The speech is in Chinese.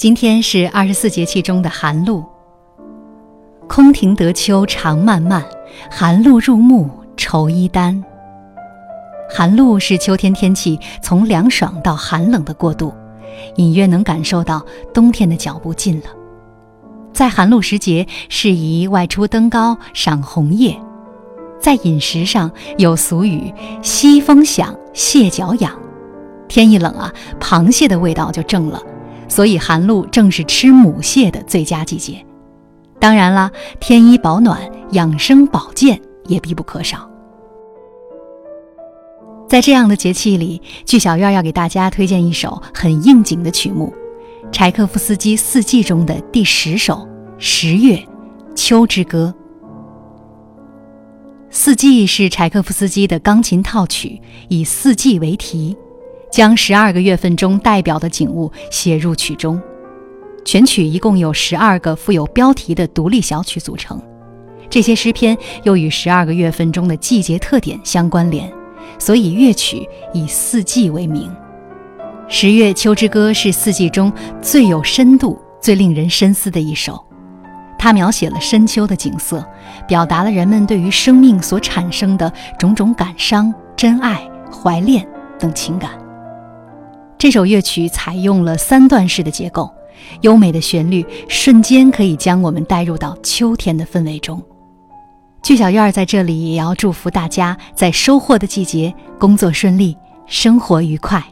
今天是二十四节气中的寒露。空庭得秋长漫漫，寒露入暮愁衣单。寒露是秋天天气从凉爽到寒冷的过渡，隐约能感受到冬天的脚步近了。在寒露时节，适宜外出登高赏红叶。在饮食上有俗语“西风响，蟹脚痒”，天一冷啊，螃蟹的味道就正了。所以寒露正是吃母蟹的最佳季节，当然啦，添衣保暖、养生保健也必不可少。在这样的节气里，剧小院要给大家推荐一首很应景的曲目——柴可夫斯基《四季》中的第十首《十月秋之歌》。《四季》是柴可夫斯基的钢琴套曲，以四季为题。将十二个月份中代表的景物写入曲中，全曲一共有十二个富有标题的独立小曲组成。这些诗篇又与十二个月份中的季节特点相关联，所以乐曲以四季为名。《十月秋之歌》是四季中最有深度、最令人深思的一首。它描写了深秋的景色，表达了人们对于生命所产生的种种感伤、真爱、怀恋等情感。这首乐曲采用了三段式的结构，优美的旋律瞬间可以将我们带入到秋天的氛围中。剧小院在这里也要祝福大家在收获的季节工作顺利，生活愉快。